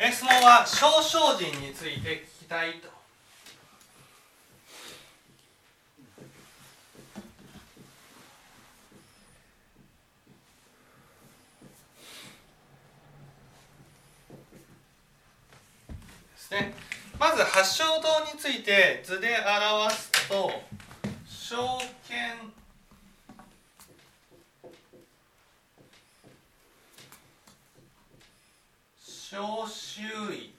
質問は少々人について聞きたいと。ですね、まず発祥堂について図で表すと証券小周囲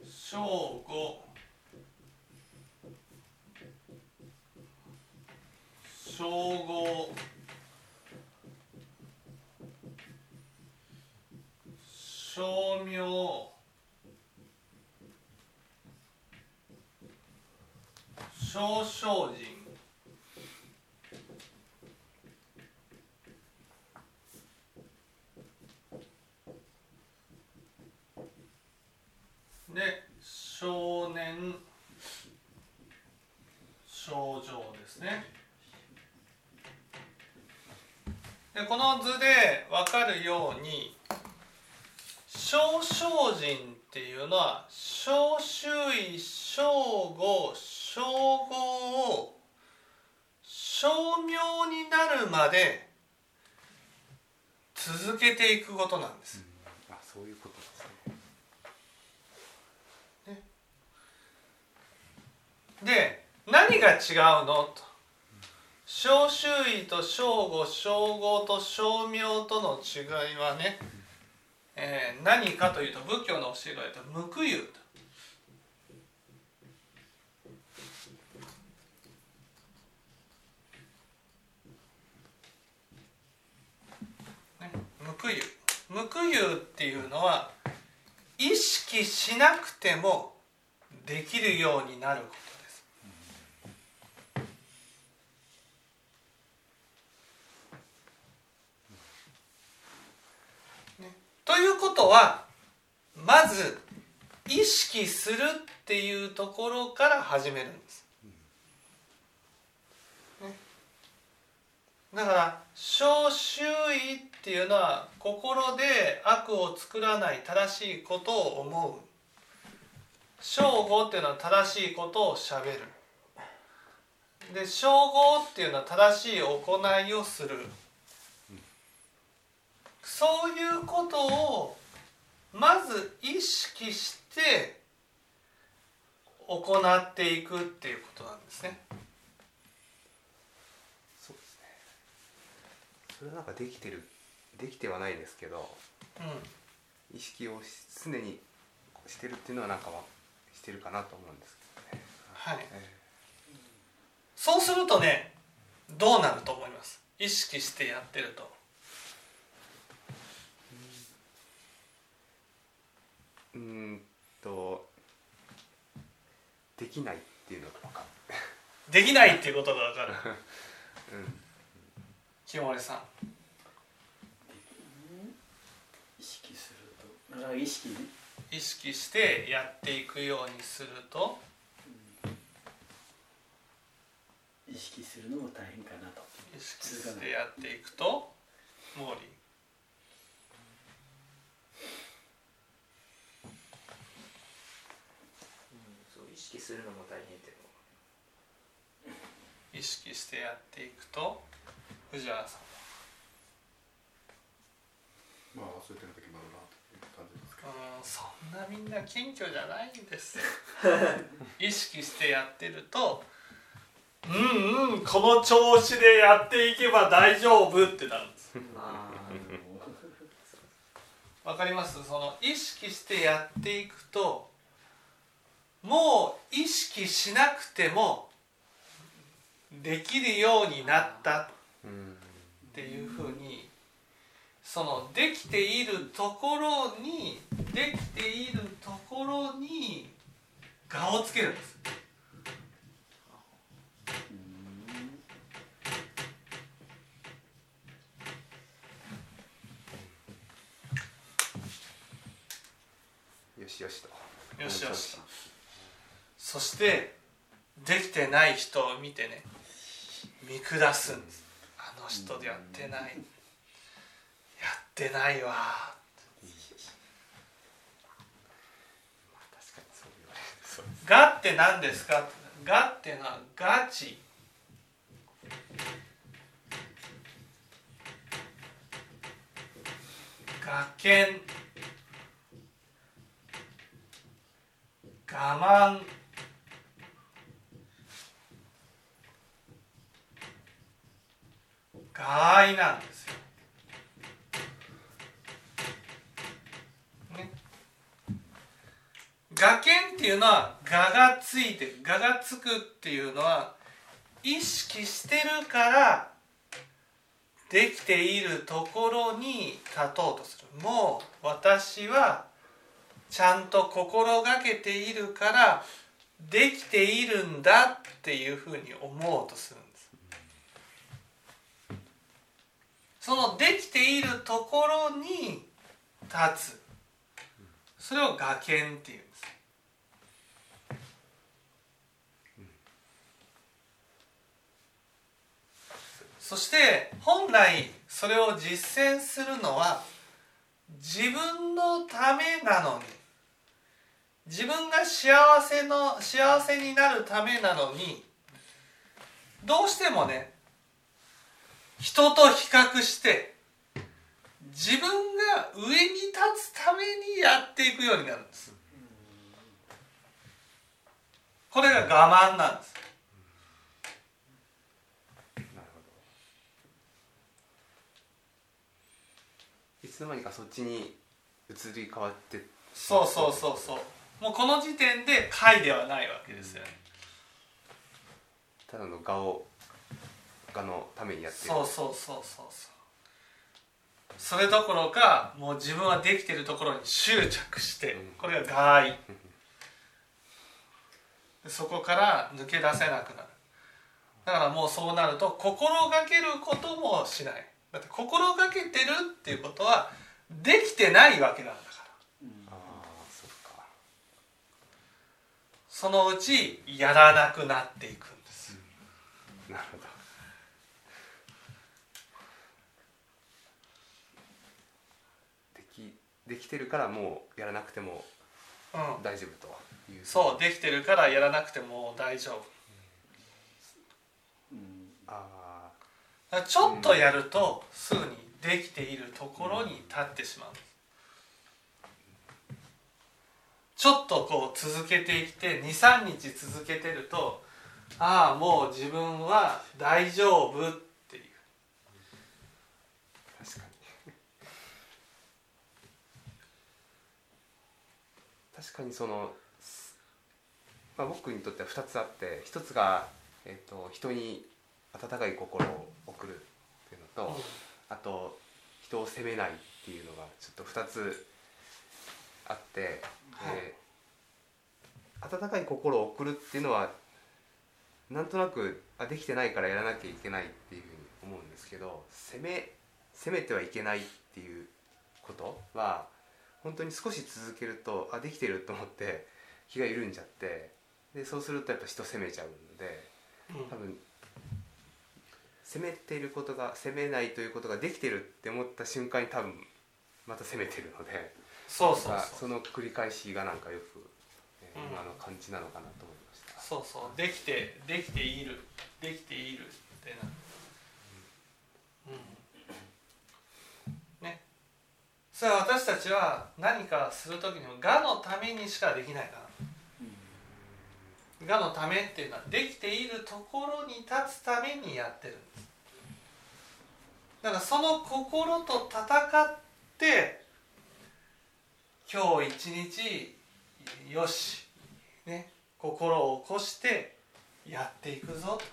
正午正午照明。少々人で少年症状ですねでこの図で分かるように少々人っていうのは小周囲小語小語を照明になるまで続けていくことなんです。あそういうことですね。で何が違うの？と。小周囲と小語小語と照明との違いはね、えー何かというと仏教の教えが言うと無垢有と。無垢有無垢有っていうのは意識しなくてもできるようになることです。ねということはまず意識するっていうところから始めるんです。ね。だから小周囲っていうのは心で悪を作らない正しいことを思う。正語っていうのは正しいことをしゃべる。で正語っていうのは正しい行いをする。そういうことをまず意識して行っていくっていうことなんですね。そうですね。それはなんかできてるできてはないですけどうん意識をし常にしてるっていうのはなんかはしてるかなと思うんですけどね。はい、えそうするとねどうなると思います？意識してやってるとえうーんとできないっていうのが分かできないっていうことが分かる。る。うん。清盛さん。意識すると。意識？意識してやっていくようにすると。意識するのも大変かなと。意識してやっていくと毛利そう意識するのも大変っていうのも意識してやっていくと藤原さんまあ忘れてる時もあるなという感じですかうんそんなみんな謙虚じゃないんです 意識してやってるとうんうんこの調子でやっていけば大丈夫ってなるんです。あわかります？その意識してやっていくともう意識しなくてもできるようになったうん。っていうふうにそのできているところにできているところに我をつけるんですよしよしと。よしよしそしてできてない人を見てね見下すんです。あの人でやってない。やってないわ。まあ確かにそう言われるそうです「が」って何ですか「が」ってのはガチ。がけん。我慢がいなんですよ。ね。がけんっていうのはががついてるががつくっていうのは意識してるからできているところに立とうとするもう私はちゃんと心がけているからできているんだっていうふうに思おうとするんですそのできているところに立つ。それを我見っていうんです。そして本来それを実践するのは自分のためなのに自分が幸せの幸せになるためなのにどうしてもね人と比較して自分が上に立つためにやっていくようになるんです。これが我慢なんです。いつの間にかそっちに移り変わってそうそうそうそう。もうこの時点で解ではないわけですよね。ただの画を画のためにやってる。そうそうそうそう。そうそれどころかもう自分はできてるところに執着してうん。これが害 そこから抜け出せなくなる。だからもうそうなると心がけることもしない。だって心がけてるっていうことはできてないわけなんだから。ああそっか。そのうちやらなくなっていくんですなるほどできできてるからもうやらなくてもうん。大丈夫という。そうできてるからやらなくても大丈夫。うん。あだからちょっとやるとすぐにできているところに立ってしまう。ちょっとこう続けていって23日続けてるとああもう自分は大丈夫っていうあ確かに確かにその、まあ、僕にとっては2つあって1つが、えー、と人に温かい心を送るっていうのと、あと人を責めないっていうのがちょっと2つあって、はい。で温かい心を送るっていうのはなんとなくあできてないからやらなきゃいけないっていうふうに思うんですけど責め責めてはいけないっていうことは本当に少し続けるとあできてると思って気が緩んじゃってでそうするとやっぱ人責めちゃうのでうん。多分責めていることが責めないということができてるって思った瞬間に多分また責めてるのでそうそうまあその繰り返しがなんかよく、えーうん。今の感じなのかなと思いました。そうそう。できてできている。できているってなうんねそれは私たちは何かする時にも我のためにしかできないから我のためっていうのはできているところに立つためにやってるんです。だからその心と戦って今日一日よしね心を起こしてやっていくぞと。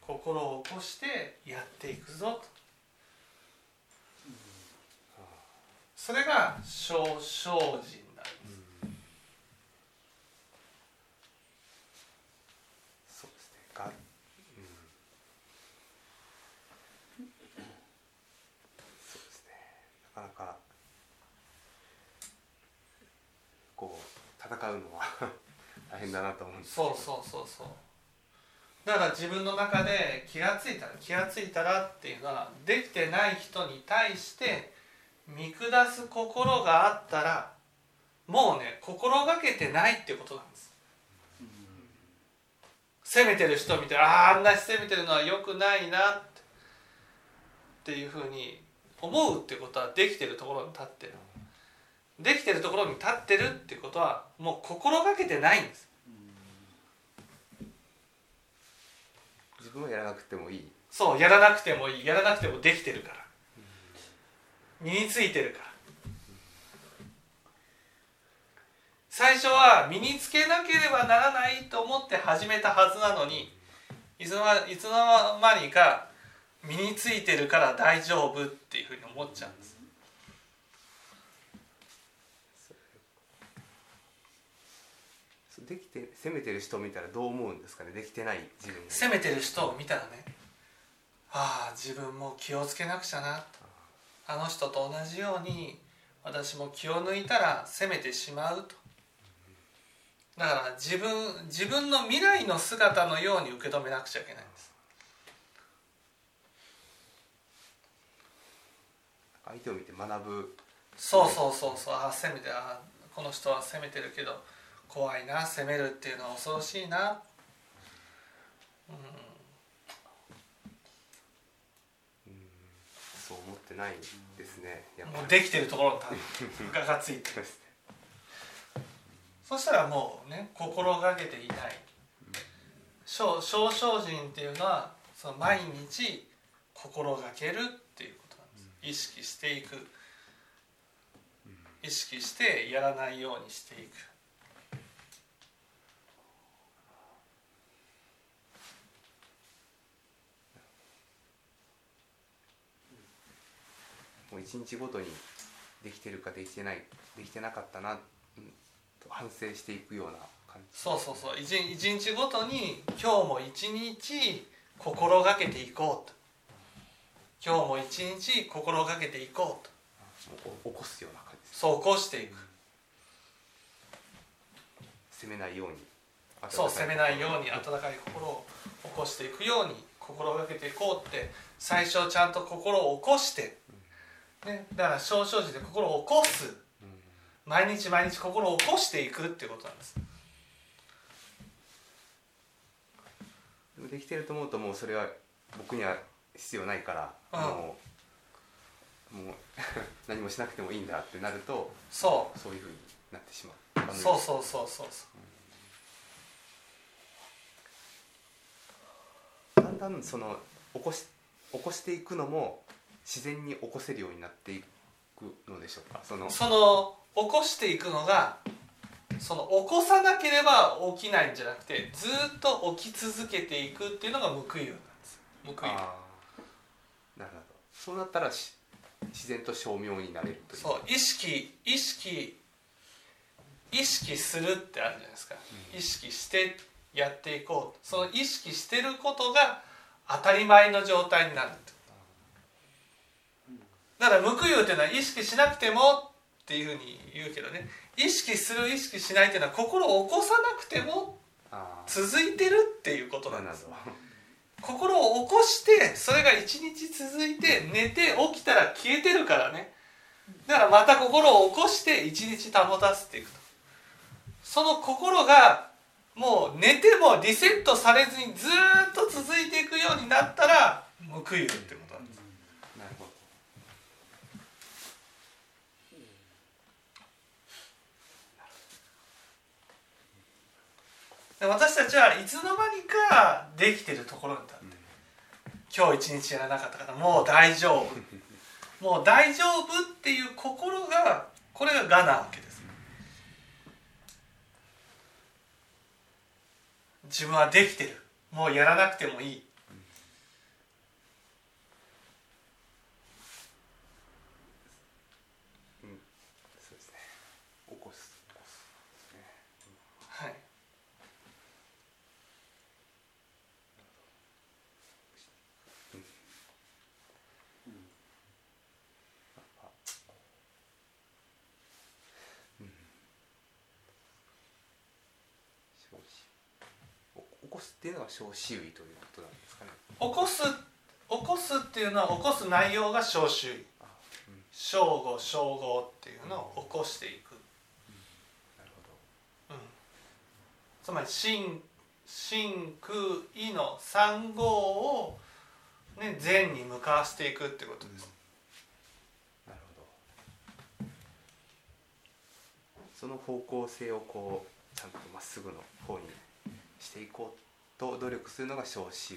心を起こしてやっていくぞとそれが小精進なんですそうですね。が、うん。そうですね。なかなかこう戦うのは 大変だなと思うんですけど。そうそうそうそうだから自分の中で気がついたら気がついたらっていうのはできてない人に対して見下す心があったらもうね心がけてないっていうことなんです。責めてる人を見てあああんなに責めてるのは良くないなっていうふうに思うってことはできてるところに立ってる。できてるところに立ってるってことはもう心がけてないんです。自分はやらなくてもいい。そうやらなくてもいい。やらなくてもできてるから身についてるから。最初は身につけなければならないと思って始めたはずなのにいつの間いつの間にか身についてるから大丈夫っていうふうに思っちゃうんです。できて責めてる人を見たらどう思うんですかね？できてない自分責めてる人を見たらねああ自分も気をつけなくちゃなあの人と同じように私も気を抜いたら責めてしまうと。だから自分自分の未来の姿のように受け止めなくちゃいけないんです。相手を見て学ぶ。そうそうそうそう。ああ責めてああこの人は責めてるけど怖いな責めるっていうのは恐ろしいなそう思ってないですね。もうできてるところにががついて。るそしたらもうね心がけていない。少少々人っていうのはその毎日心がけるっていうことなんです。意識していく。意識してやらないようにしていくもう一日ごとにできてるかできてないできてなかったな、反省していくような感じ。そうそうそう。一日一日ごとに今日も一日心がけていこうと。今日も一日心がけていこうと。起こすような感じそう起こしていく。責めないようにそう責めないようにあ温かい心を起こしていくように心がけていこうって最初ちゃんと心を起こして、ね、だから少々時で心を起こす。毎日毎日心を起こしていくっていうことなんです。できてると思うともうそれは僕には必要ないから、うん。もうもう 何もしなくてもいいんだってなるとそそういうふうになってしまう。うそうそうそうそう。だんだんその起こし起こしていくのも自然に起こせるようになっていくのでしょうか？そのその起こしていくのがその起こさなければ起きないんじゃなくてずっと起き続けていくっていうのが報いなんです。報いなるほど。そうなったらし自然と照明になれるという。そう意識意識意識するってあるじゃないですか、意識してやっていこう。その意識してることが当たり前の状態になるってだから報いっていうのは意識しなくてもっていうふうに言うけどね。意識する意識しないっていうのは心を起こさなくてもあ続いてるっていうことあなんです。心を起こしてそれが一日続いて寝て起きたら消えてるからね。だからまた心を起こして一日保たせていくと。その心がもう寝てもリセットされずにずーっと続いていくようになったら報いるってことなんですなるほどで私たちはいつの間にかできてるところに立って。今日一日やらなかったからもう大丈夫。もう大丈夫っていう心がこれが我なわけです。自分はできてる。もうやらなくてもいいそうですね起こす起こすですねはい少子お起こすっていうのが小周囲ということなんですかね。起こす起こすっていうのは起こす内容が小周囲。あうん。正午正午っていうのを起こしていく、なるほど。うん、つまり真真空意の三号を、ね、善に向かわせていくってことです、なるほど。その方向性をこうちゃんとまっすぐの方にしていこうと努力するのが小周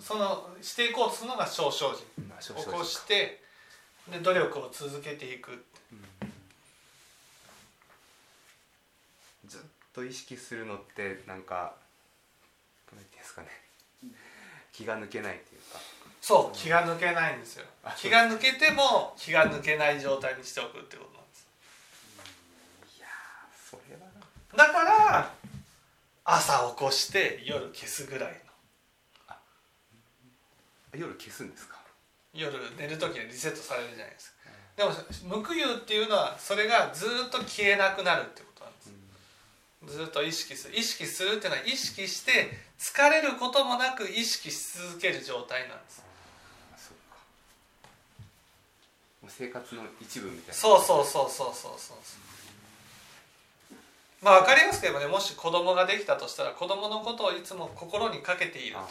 そのしていこうとするのが小精進起こしてで努力を続けていく。ずっと意識するのってなんか何ていうんですかね。気が抜けないっていうか。そう気が抜けないんですよ。あ気が抜けても気が抜けない状態にしておくってことなんです。いやーそれはな。だから朝起こして夜消すぐらいの。夜消すんですか？夜寝る時にリセットされるじゃないですか。でも無垢有っていうのはそれがずっと消えなくなるってことなんです。ずっと意識する。意識するっていうのは意識して疲れることもなく意識し続ける状態なんです。生活の一部みたいな。そうそうそうそうそうそうまあ分かりやすく言えばねもし子供ができたとしたら子供のことをいつも心にかけている。あ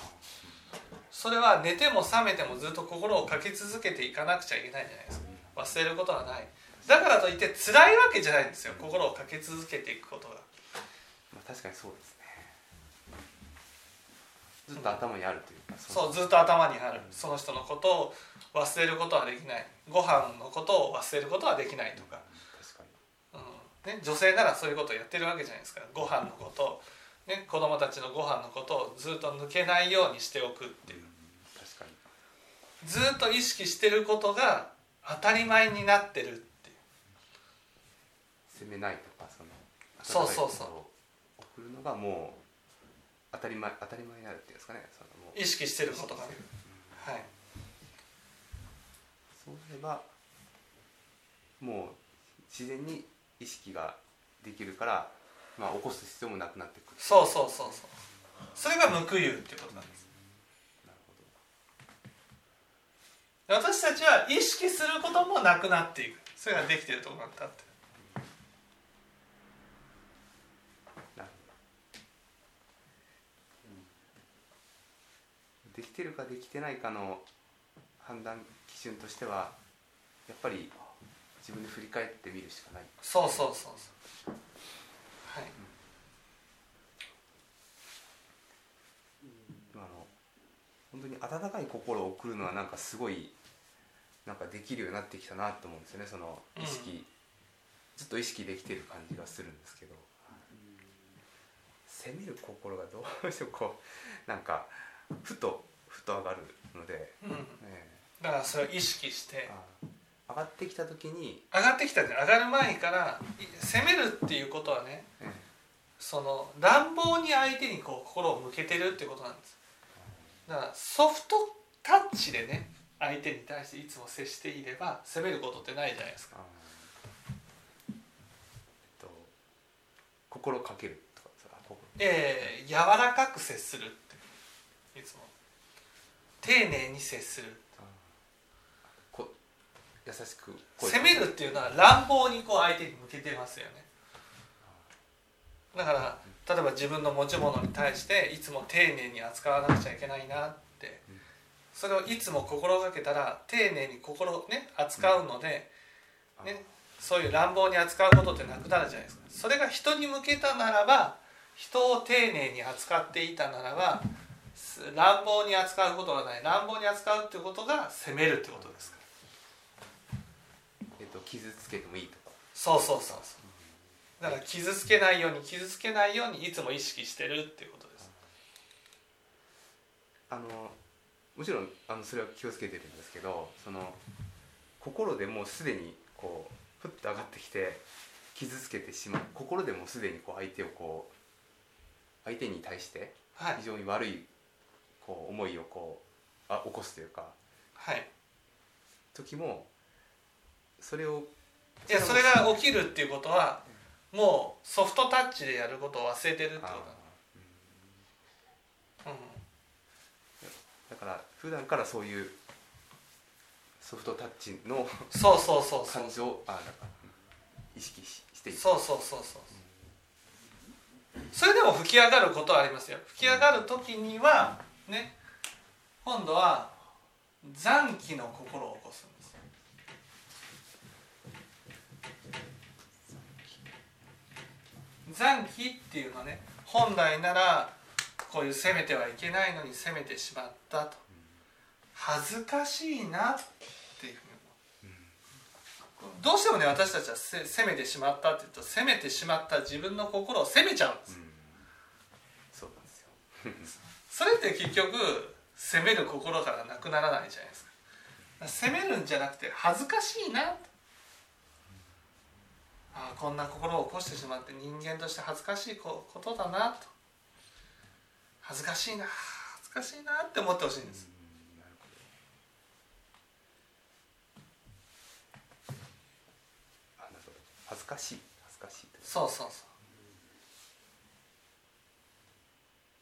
それは寝ても覚めてもずっと心をかけ続けていかなくちゃいけないじゃないですか。忘れることはない。だからといって辛いわけじゃないんですよ。心をかけ続けていくことが。まあ、確かにそうですね。ずっと頭にあるというかそうずっと頭にある。その人のことを忘れることはできない。ご飯のことを忘れることはできないとか、ね、女性ならそういうことをやってるわけじゃないですか。ご飯のこと、ね、子供たちのご飯のことをずっと抜けないようにしておくっていう。確かに。ずっと意識してることが当たり前になってるっていう。責めないとかそのそうそうそう。送るのがもう当たり前当たり前になるっていうんですかね。そのもう意識してることがね。はい。そうすればもう自然に意識ができるから、まあ、起こす必要もなくなってくる。そうそうそうそう。それが無垢有っていうことなんです。なるほど私たちは意識することもなくなっていく。それができてるところなんだって。できてるかできてないかの判断基準としてはやっぱり自分で振り返ってみるしかない。そうそうそうそう。はい。あの本当に温かい心を送るのはなんかすごいなんかできるようになってきたなと思うんですよね。その意識、ずっと意識できてる感じがするんですけど、責める心がどうしてもこうなんかふとふと上がるので、うん。えだからそれを意識して上がってきた時に、上がってきたって上がる前からい責めるっていうことはねえその乱暴に相手にこう心を向けてるってことなんです。だからソフトタッチでね相手に対していつも接していれば責めることってないじゃないですか。あえっと心かけるとかさ心。ええ柔らかく接するっていつも。丁寧に接する優しく声責めるっていうのは乱暴にこう相手に向けてますよね。だから例えば自分の持ち物に対していつも丁寧に扱わなくちゃいけないなって。それをいつも心がけたら丁寧に心ね扱うので、あね、そういう乱暴に扱うことってなくなるじゃないですか。それが人に向けたならば人を丁寧に扱っていたならばす乱暴に扱うことがない。乱暴に扱うっていうことが責めるってことですか傷つけてもいいとか。そうそうそうそう。だから傷つけないように傷つけないようにいつも意識してるっていうことです。あのもちろんあのそれは気をつけてるんですけどその心でもうすでにこうふっと上がってきて傷つけてしまう。心でもすでにこう相手をこう相手に対してはい。非常に悪いこう思いをこうあ起こすというかはい。時もそれをいやそれが起きるっていうことは、うん、もうソフトタッチでやることを忘れてるってこと。だ、だから普段からそういうソフトタッチのそうそうそうそう感情をあ意識ししていくそうそうそうそう。それでも吹き上がることはありますよ。吹き上がる時にはね今度は残機の心を起こす。残機っていうのはね本来ならこういう攻めてはいけないのに攻めてしまったと。恥ずかしいなっていうふうに思う。どうしてもね私たちはせ攻めてしまったって言うと攻めてしまった自分の心を責めちゃうんです。うん。そうなんですよ。それって結局責める心からなくならないじゃないですか。責めるんじゃなくて恥ずかしいなとああこんな心を起こしてしまって人間として恥ずかしいこことだなと。恥ずかしいな恥ずかしいなって思ってほしいんです。恥ずかしい恥ずかしいそうそうそ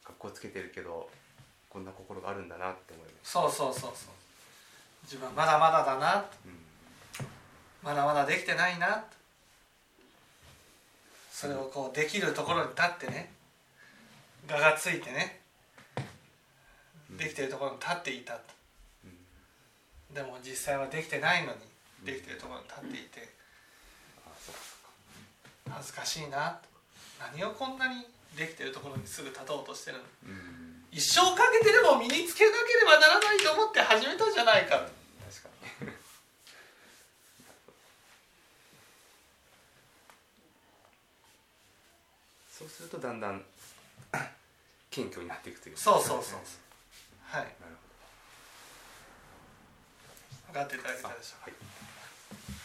格好つけてるけどこんな心があるんだなって思いまうす。そうそうそうそう。自分はまだまだだなと。うん。まだまだできてないなとそれをこうできるところに立ってね我がついてねできてるところに立っていたでも実際はできてないのにできてるところに立っていて恥ずかしいなと。何をこんなにできてるところにすぐ立とうとしてるの？うん。一生かけてでも身につけなければならないと思って始めたじゃないかと確かにそうするとだんだん 謙虚になっていくというか。そうそうそうそう。はい。なるほ分かっていただけたでしょうか。はい